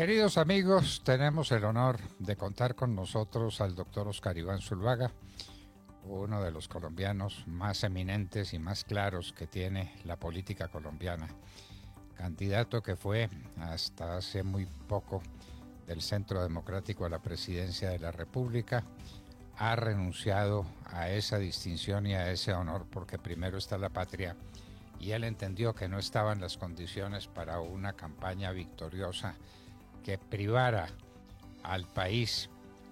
Queridos amigos, tenemos el honor de contar con nosotros al doctor Oscar Iván Zulvaga, uno de los colombianos más eminentes y más claros que tiene la política colombiana. Candidato que fue hasta hace muy poco del Centro Democrático a la presidencia de la República, ha renunciado a esa distinción y a ese honor porque primero está la patria y él entendió que no estaban las condiciones para una campaña victoriosa que privara al país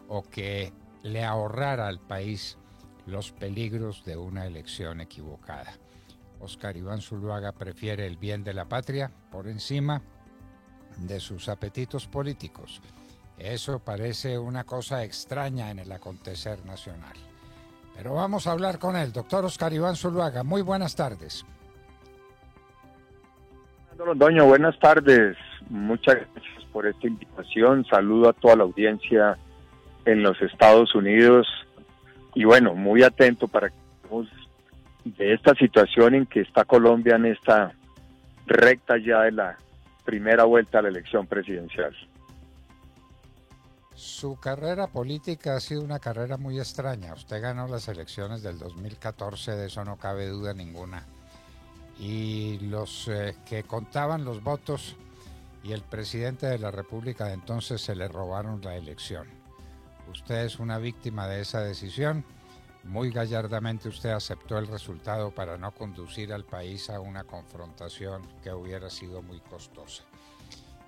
o que le ahorrara al país los peligros de una elección equivocada. Oscar Iván Zuluaga prefiere el bien de la patria por encima de sus apetitos políticos. Eso parece una cosa extraña en el acontecer nacional. Pero vamos a hablar con él, doctor Oscar Iván Zuluaga. Muy buenas tardes. Buenas tardes. Muchas gracias por esta invitación. Saludo a toda la audiencia en los Estados Unidos. Y bueno, muy atento para que de esta situación en que está Colombia en esta recta ya de la primera vuelta a la elección presidencial. Su carrera política ha sido una carrera muy extraña. Usted ganó las elecciones del 2014, de eso no cabe duda ninguna. Y los eh, que contaban los votos y el presidente de la República de entonces se le robaron la elección. Usted es una víctima de esa decisión. Muy gallardamente usted aceptó el resultado para no conducir al país a una confrontación que hubiera sido muy costosa.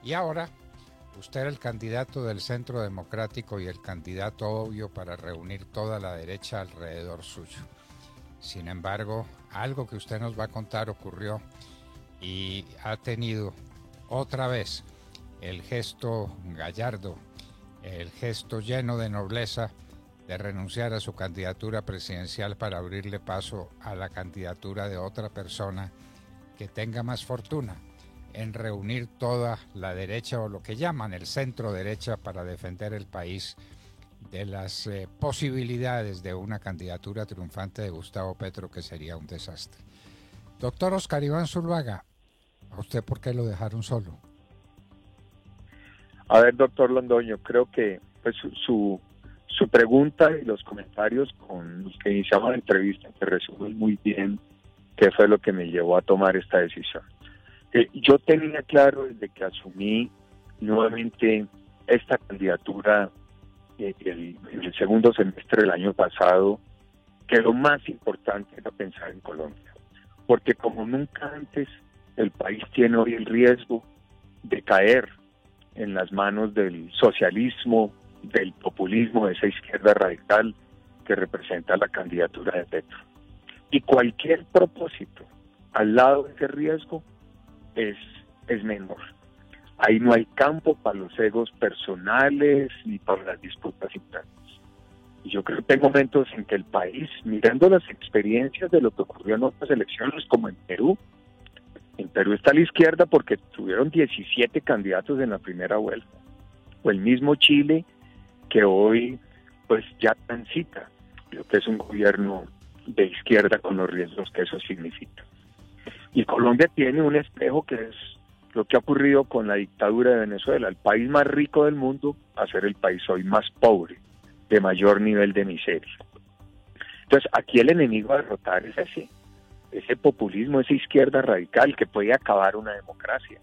Y ahora Usted era el candidato del Centro Democrático y el candidato obvio para reunir toda la derecha alrededor suyo. Sin embargo, algo que usted nos va a contar ocurrió y ha tenido otra vez el gesto gallardo, el gesto lleno de nobleza de renunciar a su candidatura presidencial para abrirle paso a la candidatura de otra persona que tenga más fortuna en reunir toda la derecha o lo que llaman el centro derecha para defender el país de las eh, posibilidades de una candidatura triunfante de Gustavo Petro que sería un desastre. Doctor Oscar Iván Zuluaga, ¿a usted por qué lo dejaron solo? A ver, doctor Londoño, creo que pues, su, su pregunta y los comentarios con los que iniciamos la entrevista que resumen muy bien qué fue lo que me llevó a tomar esta decisión. Eh, yo tenía claro desde que asumí nuevamente esta candidatura eh, en el segundo semestre del año pasado que lo más importante era pensar en Colombia, porque como nunca antes el país tiene hoy el riesgo de caer en las manos del socialismo, del populismo, de esa izquierda radical que representa la candidatura de Petro. Y cualquier propósito al lado de ese riesgo es, es menor. Ahí no hay campo para los egos personales ni para las disputas internas. Y yo creo que hay momentos en que el país, mirando las experiencias de lo que ocurrió en otras elecciones, como en Perú, Perú está la izquierda porque tuvieron 17 candidatos en la primera vuelta, o el mismo Chile que hoy pues ya transita, lo que es un gobierno de izquierda con los riesgos que eso significa. Y Colombia tiene un espejo que es lo que ha ocurrido con la dictadura de Venezuela, el país más rico del mundo a ser el país hoy más pobre, de mayor nivel de miseria. Entonces, aquí el enemigo a derrotar es ese, ese populismo, esa izquierda radical que puede acabar una democracia,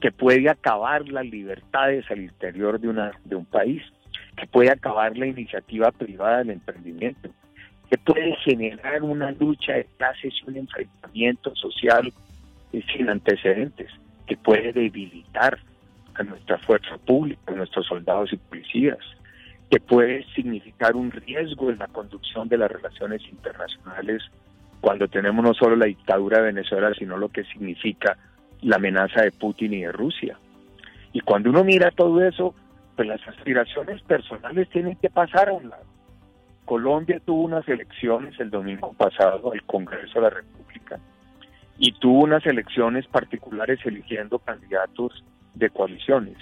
que puede acabar las libertades al interior de, una, de un país, que puede acabar la iniciativa privada del emprendimiento, que puede generar una lucha de clases y un enfrentamiento social sin antecedentes, que puede debilitar a nuestra fuerza pública, a nuestros soldados y policías, que puede significar un riesgo en la conducción de las relaciones internacionales cuando tenemos no solo la dictadura de Venezuela, sino lo que significa la amenaza de Putin y de Rusia. Y cuando uno mira todo eso, pues las aspiraciones personales tienen que pasar a un lado. Colombia tuvo unas elecciones el domingo pasado al Congreso de la República y tuvo unas elecciones particulares eligiendo candidatos de coaliciones.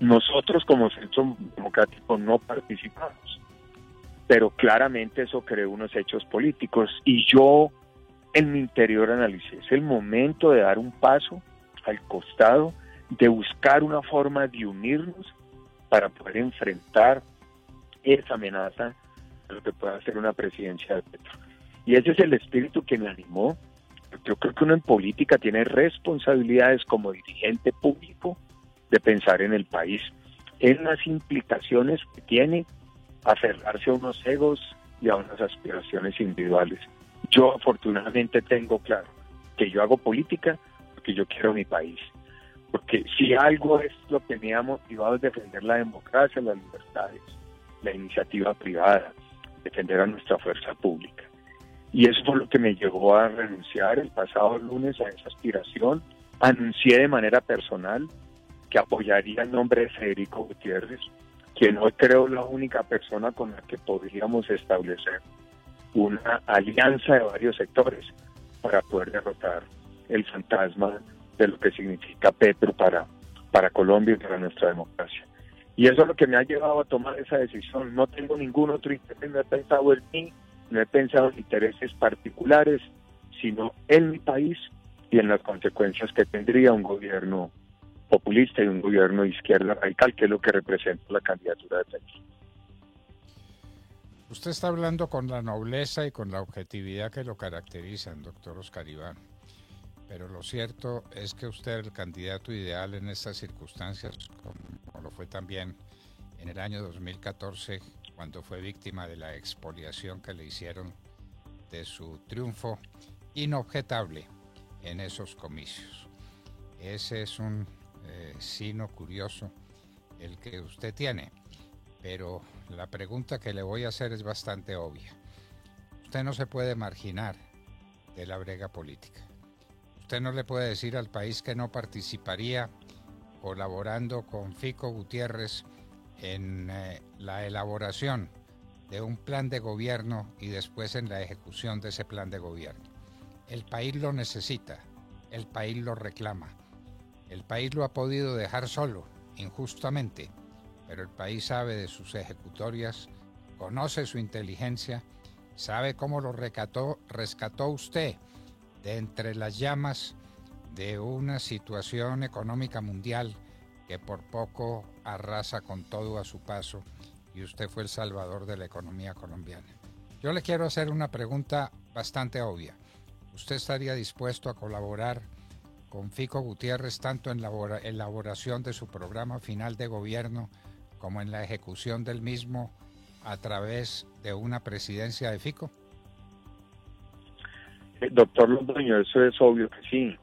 Nosotros como Centro Democrático no participamos, pero claramente eso creó unos hechos políticos y yo en mi interior analicé, es el momento de dar un paso al costado, de buscar una forma de unirnos para poder enfrentar esa amenaza de lo que pueda ser una presidencia de Petro. Y ese es el espíritu que me animó. Yo creo que uno en política tiene responsabilidades como dirigente público de pensar en el país, en las implicaciones que tiene aferrarse a unos egos y a unas aspiraciones individuales. Yo afortunadamente tengo claro que yo hago política porque yo quiero mi país porque si algo es lo que me ha motivado es defender la democracia, las libertades, la iniciativa privada, defender a nuestra fuerza pública. Y eso fue lo que me llevó a renunciar el pasado lunes a esa aspiración. Anuncié de manera personal que apoyaría el nombre de Federico Gutiérrez, quien hoy creo la única persona con la que podríamos establecer una alianza de varios sectores para poder derrotar el fantasma de lo que significa Petro para, para Colombia y para nuestra democracia. Y eso es lo que me ha llevado a tomar esa decisión. No tengo ningún otro interés, no he pensado en mí, no he pensado en intereses particulares, sino en mi país y en las consecuencias que tendría un gobierno populista y un gobierno de izquierda radical, que es lo que representa la candidatura de Petro. Usted está hablando con la nobleza y con la objetividad que lo caracterizan, doctor Oscar Iván. Pero lo cierto es que usted es el candidato ideal en estas circunstancias, como lo fue también en el año 2014, cuando fue víctima de la expoliación que le hicieron de su triunfo inobjetable en esos comicios. Ese es un eh, sino curioso el que usted tiene, pero la pregunta que le voy a hacer es bastante obvia. Usted no se puede marginar de la brega política usted no le puede decir al país que no participaría colaborando con Fico Gutiérrez en eh, la elaboración de un plan de gobierno y después en la ejecución de ese plan de gobierno. El país lo necesita, el país lo reclama, el país lo ha podido dejar solo, injustamente, pero el país sabe de sus ejecutorias, conoce su inteligencia, sabe cómo lo rescató, rescató usted de entre las llamas de una situación económica mundial que por poco arrasa con todo a su paso y usted fue el salvador de la economía colombiana. Yo le quiero hacer una pregunta bastante obvia. ¿Usted estaría dispuesto a colaborar con Fico Gutiérrez tanto en la elaboración de su programa final de gobierno como en la ejecución del mismo a través de una presidencia de Fico? Eh, doctor Londoño, eso es obvio que sí.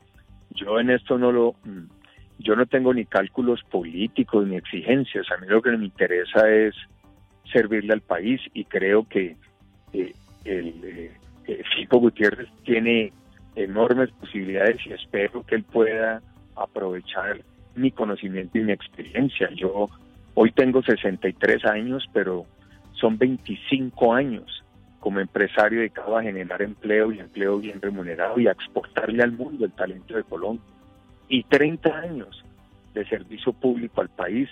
Yo en esto no lo, mm, yo no tengo ni cálculos políticos ni exigencias. A mí lo que me interesa es servirle al país y creo que eh, el eh, Fico Gutiérrez tiene enormes posibilidades y espero que él pueda aprovechar mi conocimiento y mi experiencia. Yo hoy tengo 63 años, pero son 25 años como empresario dedicado a generar empleo y empleo bien remunerado y a exportarle al mundo el talento de Colombia. Y 30 años de servicio público al país,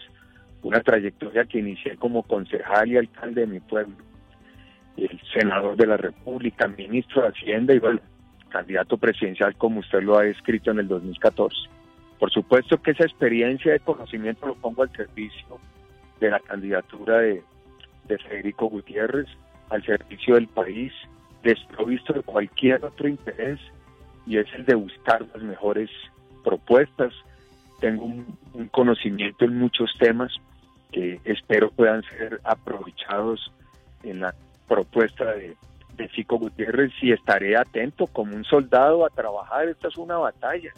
una trayectoria que inicié como concejal y alcalde de mi pueblo, el senador de la República, ministro de Hacienda y bueno, candidato presidencial como usted lo ha escrito en el 2014. Por supuesto que esa experiencia de conocimiento lo pongo al servicio de la candidatura de, de Federico Gutiérrez, al servicio del país, desprovisto de cualquier otro interés, y es el de buscar las mejores propuestas. Tengo un, conocimiento en muchos temas que espero puedan ser aprovechados en la propuesta de, de Fico Gutiérrez y estaré atento como un soldado a trabajar. Esta es una batalla.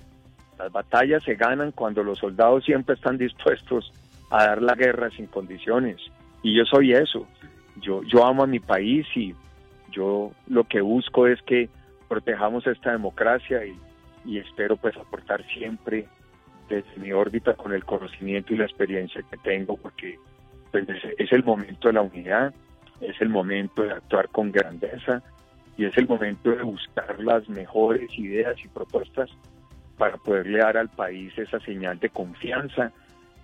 Las batallas se ganan cuando los soldados siempre están dispuestos a dar la guerra sin condiciones. Y yo soy eso yo, yo amo a mi país y yo lo que busco es que protejamos esta democracia y, espero pues aportar siempre desde mi órbita con el conocimiento y la experiencia que tengo, porque pues, es el momento de la unidad, es el momento de actuar con grandeza y es el momento de buscar las mejores ideas y propuestas para poderle dar al país esa señal de confianza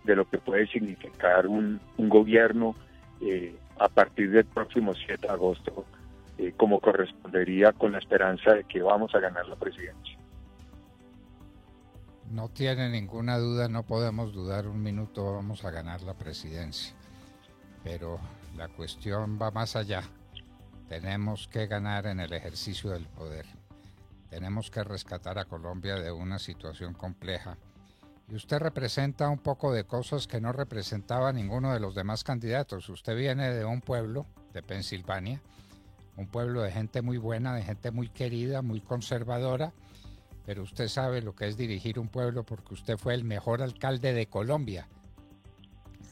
de lo que puede significar un, gobierno eh, a partir del próximo 7 de agosto, eh, como correspondería con la esperanza de que vamos a ganar la presidencia. No tiene ninguna duda, no podemos dudar un minuto, vamos a ganar la presidencia. Pero la cuestión va más allá. Tenemos que ganar en el ejercicio del poder. Tenemos que rescatar a Colombia de una situación compleja. Y usted representa un poco de cosas que no representaba ninguno de los demás candidatos. Usted viene de un pueblo, de Pensilvania, un pueblo de gente muy buena, de gente muy querida, muy conservadora, pero usted sabe lo que es dirigir un pueblo porque usted fue el mejor alcalde de Colombia,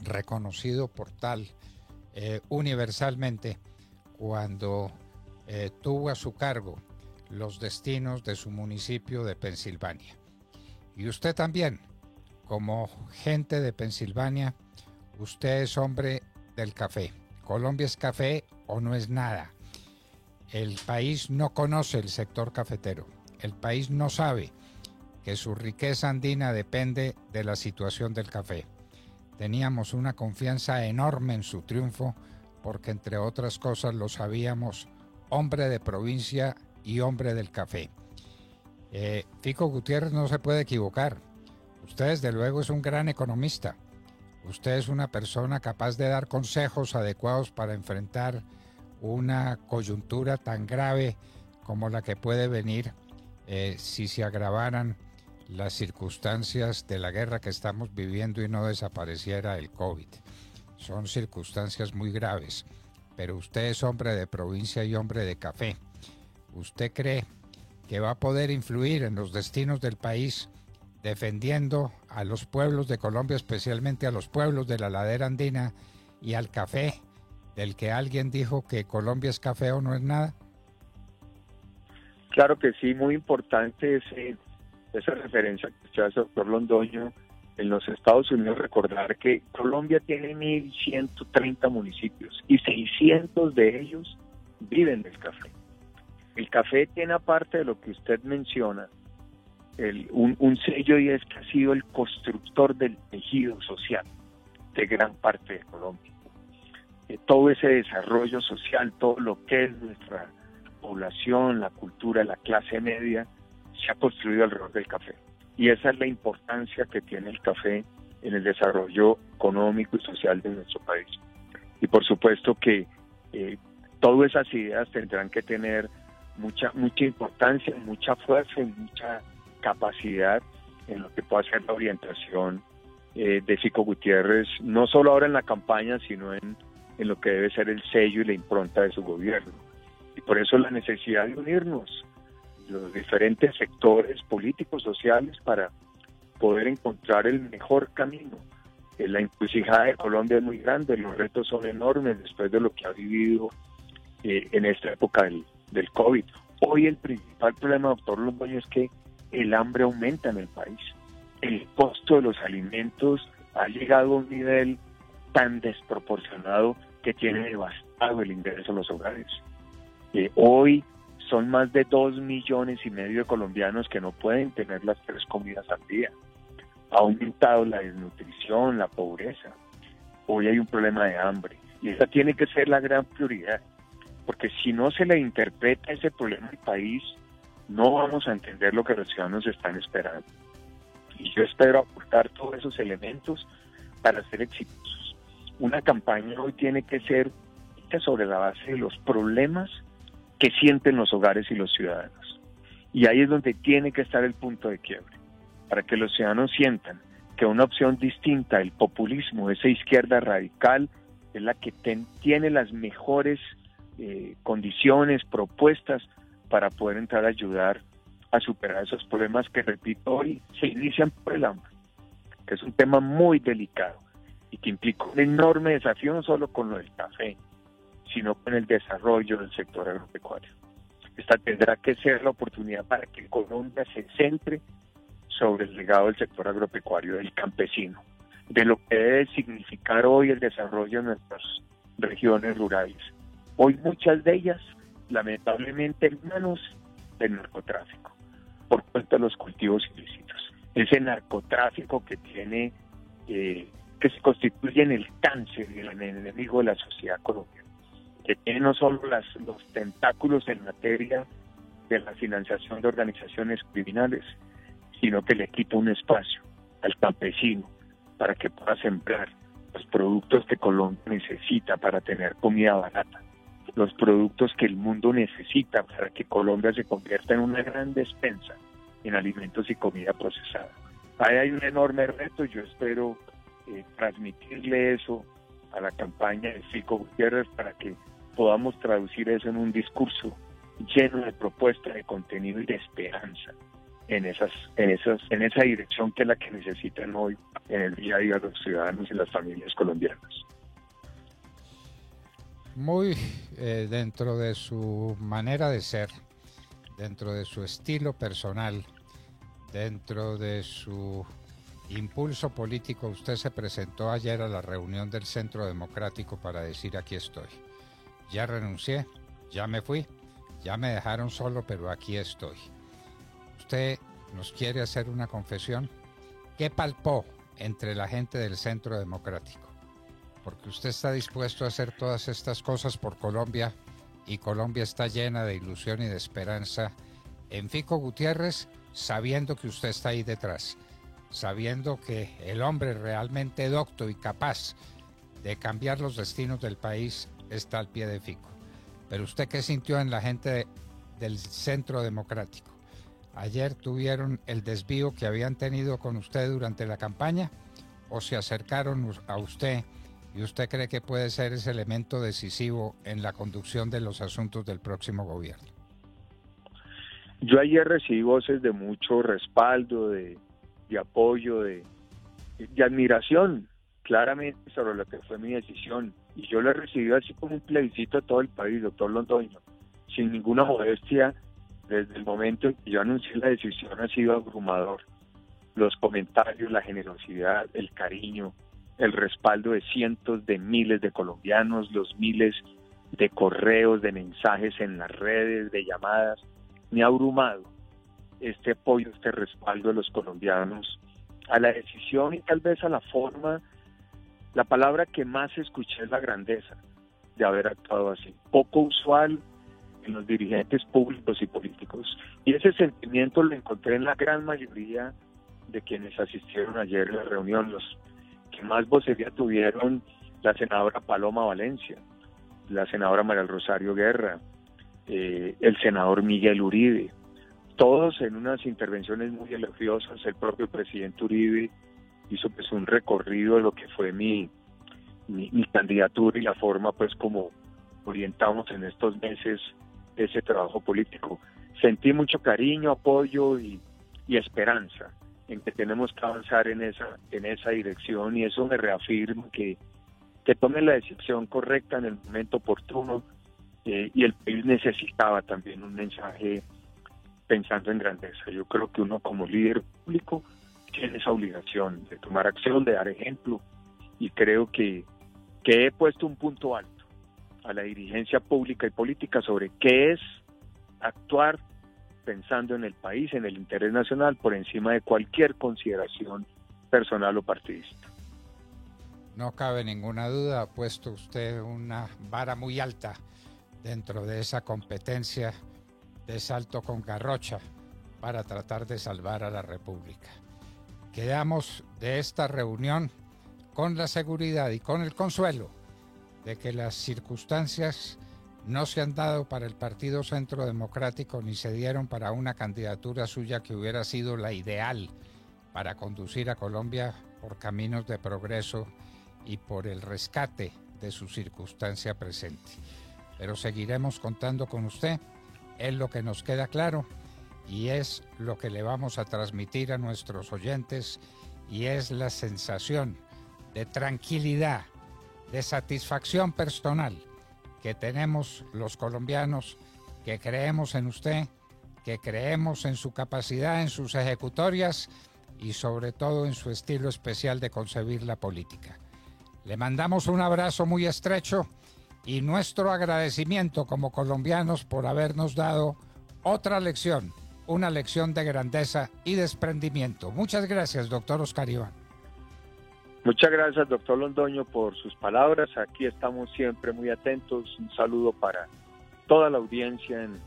reconocido por tal eh, universalmente cuando eh, tuvo a su cargo los destinos de su municipio de Pensilvania. Y usted también, como gente de Pensilvania, usted es hombre del café. Colombia es café o no es nada. El país no conoce el sector cafetero el país no sabe que su riqueza andina depende de la situación del café. Teníamos una confianza enorme en su triunfo porque entre otras cosas lo sabíamos hombre de provincia y hombre del café. Eh, Fico Gutiérrez no se puede equivocar. Usted desde luego es un gran economista. Usted es una persona capaz de dar consejos adecuados para enfrentar una coyuntura tan grave como la que puede venir eh, si se agravaran las circunstancias de la guerra que estamos viviendo y no desapareciera el COVID. Son circunstancias muy graves, pero usted es hombre de provincia y hombre de café. ¿Usted cree que va a poder influir en los destinos del país defendiendo a los pueblos de Colombia, especialmente a los pueblos de la ladera andina y al café, del que alguien dijo que Colombia es café o no es nada? Claro que sí, muy importante ese, esa referencia que usted hace, doctor Londoño. En los Estados Unidos, recordar que Colombia tiene 1.130 municipios y 600 de ellos viven del café. El café tiene, aparte de lo que usted menciona, un, sello y es que ha sido el constructor del tejido social de gran parte de Colombia. Eh, todo ese desarrollo social, todo lo que es nuestra población, la cultura, la clase media, se ha construido alrededor del café. Y esa es la importancia que tiene el café en el desarrollo económico y social de nuestro país. Y por supuesto que eh, todas esas ideas tendrán que tener mucha, mucha importancia, mucha fuerza y mucha capacidad en lo que pueda ser la orientación eh, de Fico Gutiérrez, no solo ahora en la campaña, sino en, en lo que debe ser el sello y la impronta de su gobierno. Y por eso la necesidad de unirnos, los diferentes sectores políticos, sociales, para poder encontrar el mejor camino. Eh, la encrucijada de Colombia es muy grande, los retos son enormes después de lo que ha vivido eh, en esta época del, del COVID. Hoy el principal problema, doctor Londoño, es que el hambre aumenta en el país. El costo de los alimentos ha llegado a un nivel tan desproporcionado que tiene devastado el ingreso a los hogares hoy son más de dos millones y medio de colombianos que no pueden tener las tres comidas al día. Ha aumentado la desnutrición, la pobreza. Hoy hay un problema de hambre. Y esa tiene que ser la gran prioridad. Porque si no se le interpreta ese problema al país, no vamos a entender lo que los ciudadanos están esperando. Y yo espero aportar todos esos elementos para ser exitosos. Una campaña hoy tiene que ser sobre la base de los problemas que sienten los hogares y los ciudadanos. Y ahí es donde tiene que estar el punto de quiebre, para que los ciudadanos sientan que una opción distinta, el populismo, esa izquierda radical, es la que tiene las mejores eh, condiciones, propuestas para poder entrar a ayudar a superar esos problemas que, repito, hoy se inician por el hambre, que es un tema muy delicado y que implica un enorme desafío no solo con lo del café, sino con el desarrollo del sector agropecuario. Esta tendrá que ser la oportunidad para que Colombia se centre sobre el legado del sector agropecuario del campesino, de lo que debe significar hoy el desarrollo de nuestras regiones rurales. Hoy muchas de ellas, lamentablemente, en manos del narcotráfico, por cuenta de los cultivos ilícitos. Ese narcotráfico que tiene, eh, que se constituye en el cáncer y el enemigo de la sociedad colombiana, que tiene no solo las, los tentáculos en materia de la financiación de organizaciones criminales, sino que le quita un espacio al campesino para que pueda sembrar los productos que Colombia necesita para tener comida barata, los productos que el mundo necesita para que Colombia se convierta en una gran despensa en alimentos y comida procesada. Ahí hay un enorme reto, yo espero eh, transmitirle eso a la campaña de Fico Gutiérrez para que podamos traducir eso en un discurso lleno de propuestas, de contenido y de esperanza en esas, en esas, en esa dirección que es la que necesitan hoy en el día a día los ciudadanos y las familias colombianas. Muy eh, dentro de su manera de ser, dentro de su estilo personal, dentro de su impulso político, usted se presentó ayer a la reunión del Centro Democrático para decir aquí estoy. Ya renuncié, ya me fui, ya me dejaron solo, pero aquí estoy usted nos quiere hacer una confesión. ¿Qué palpó entre la gente del Centro Democrático? Porque usted está dispuesto a hacer todas estas cosas por Colombia y Colombia está llena de ilusión y de esperanza en Fico Gutiérrez, sabiendo que usted está ahí detrás, sabiendo que el hombre realmente docto y capaz de cambiar los destinos del país está al pie de Fico. Pero usted qué sintió en la gente del Centro Democrático? ayer tuvieron el desvío que habían tenido con usted durante la campaña o se acercaron a usted y usted cree que puede ser ese elemento decisivo en la conducción de los asuntos del próximo gobierno? Yo ayer recibí voces de mucho respaldo, de, apoyo, de, admiración, claramente sobre lo que fue mi decisión. Y yo lo he recibido así como un plebiscito a todo el país, doctor Londoño, sin ninguna modestia desde el momento en que yo anuncié la decisión ha sido abrumador. Los comentarios, la generosidad, el cariño, el respaldo de cientos de miles de colombianos, los miles de correos, de mensajes en las redes, de llamadas, me ha abrumado este apoyo, este respaldo de los colombianos a la decisión y tal vez a la forma, la palabra que más escuché es la grandeza de haber actuado así. Poco usual, en los dirigentes públicos y políticos. Y ese sentimiento lo encontré en la gran mayoría de quienes asistieron ayer a la reunión. Los que más vocería tuvieron la senadora Paloma Valencia, la senadora María Rosario Guerra, eh, el senador Miguel Uribe, todos en unas intervenciones muy elogiosas. El propio presidente Uribe hizo pues un recorrido de lo que fue mi, mi, mi candidatura y la forma pues como orientamos en estos meses ese trabajo político. Sentí mucho cariño, apoyo y, esperanza en que tenemos que avanzar en esa, en esa dirección y eso me reafirma que, que tome la decisión correcta en el momento oportuno eh, y el país necesitaba también un mensaje pensando en grandeza. Yo creo que uno como líder público tiene esa obligación de tomar acción, de dar ejemplo y creo que, que he puesto un punto alto a la dirigencia pública y política sobre qué es actuar pensando en el país, en el interés nacional, por encima de cualquier consideración personal o partidista. No cabe ninguna duda, ha puesto usted una vara muy alta dentro de esa competencia de salto con garrocha para tratar de salvar a la República. Quedamos de esta reunión con la seguridad y con el consuelo de que las circunstancias no se han dado para el Partido Centro Democrático ni se dieron para una candidatura suya que hubiera sido la ideal para conducir a Colombia por caminos de progreso y por el rescate de su circunstancia presente. Pero seguiremos contando con usted, es lo que nos queda claro y es lo que le vamos a transmitir a nuestros oyentes y es la sensación de tranquilidad de satisfacción personal que tenemos los colombianos que creemos en usted que creemos en su capacidad, en sus ejecutorias y sobre todo en su estilo especial de concebir la política. Le mandamos un abrazo muy estrecho y nuestro agradecimiento como colombianos por habernos dado otra lección, una lección de grandeza y desprendimiento. Muchas gracias, doctor Oscar Iván. Muchas gracias, doctor Londoño, por sus palabras. Aquí estamos siempre muy atentos. Un saludo para toda la audiencia en,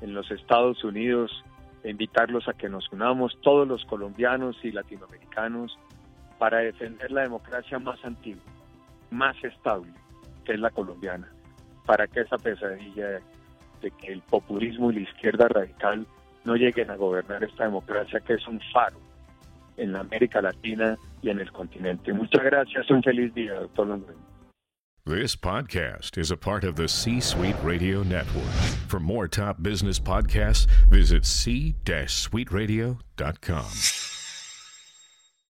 en los Estados Unidos. E invitarlos a que nos unamos, todos los colombianos y latinoamericanos, para defender la democracia más antigua, más estable, que es la colombiana, para que esa pesadilla de que el populismo y la izquierda radical no lleguen a gobernar esta democracia que es un faro en América Latina y en el continente. Muchas gracias, un feliz día, doctor. This podcast is a part of the C Suite Radio Network. For more top business podcasts, visit c-suiteradio.com.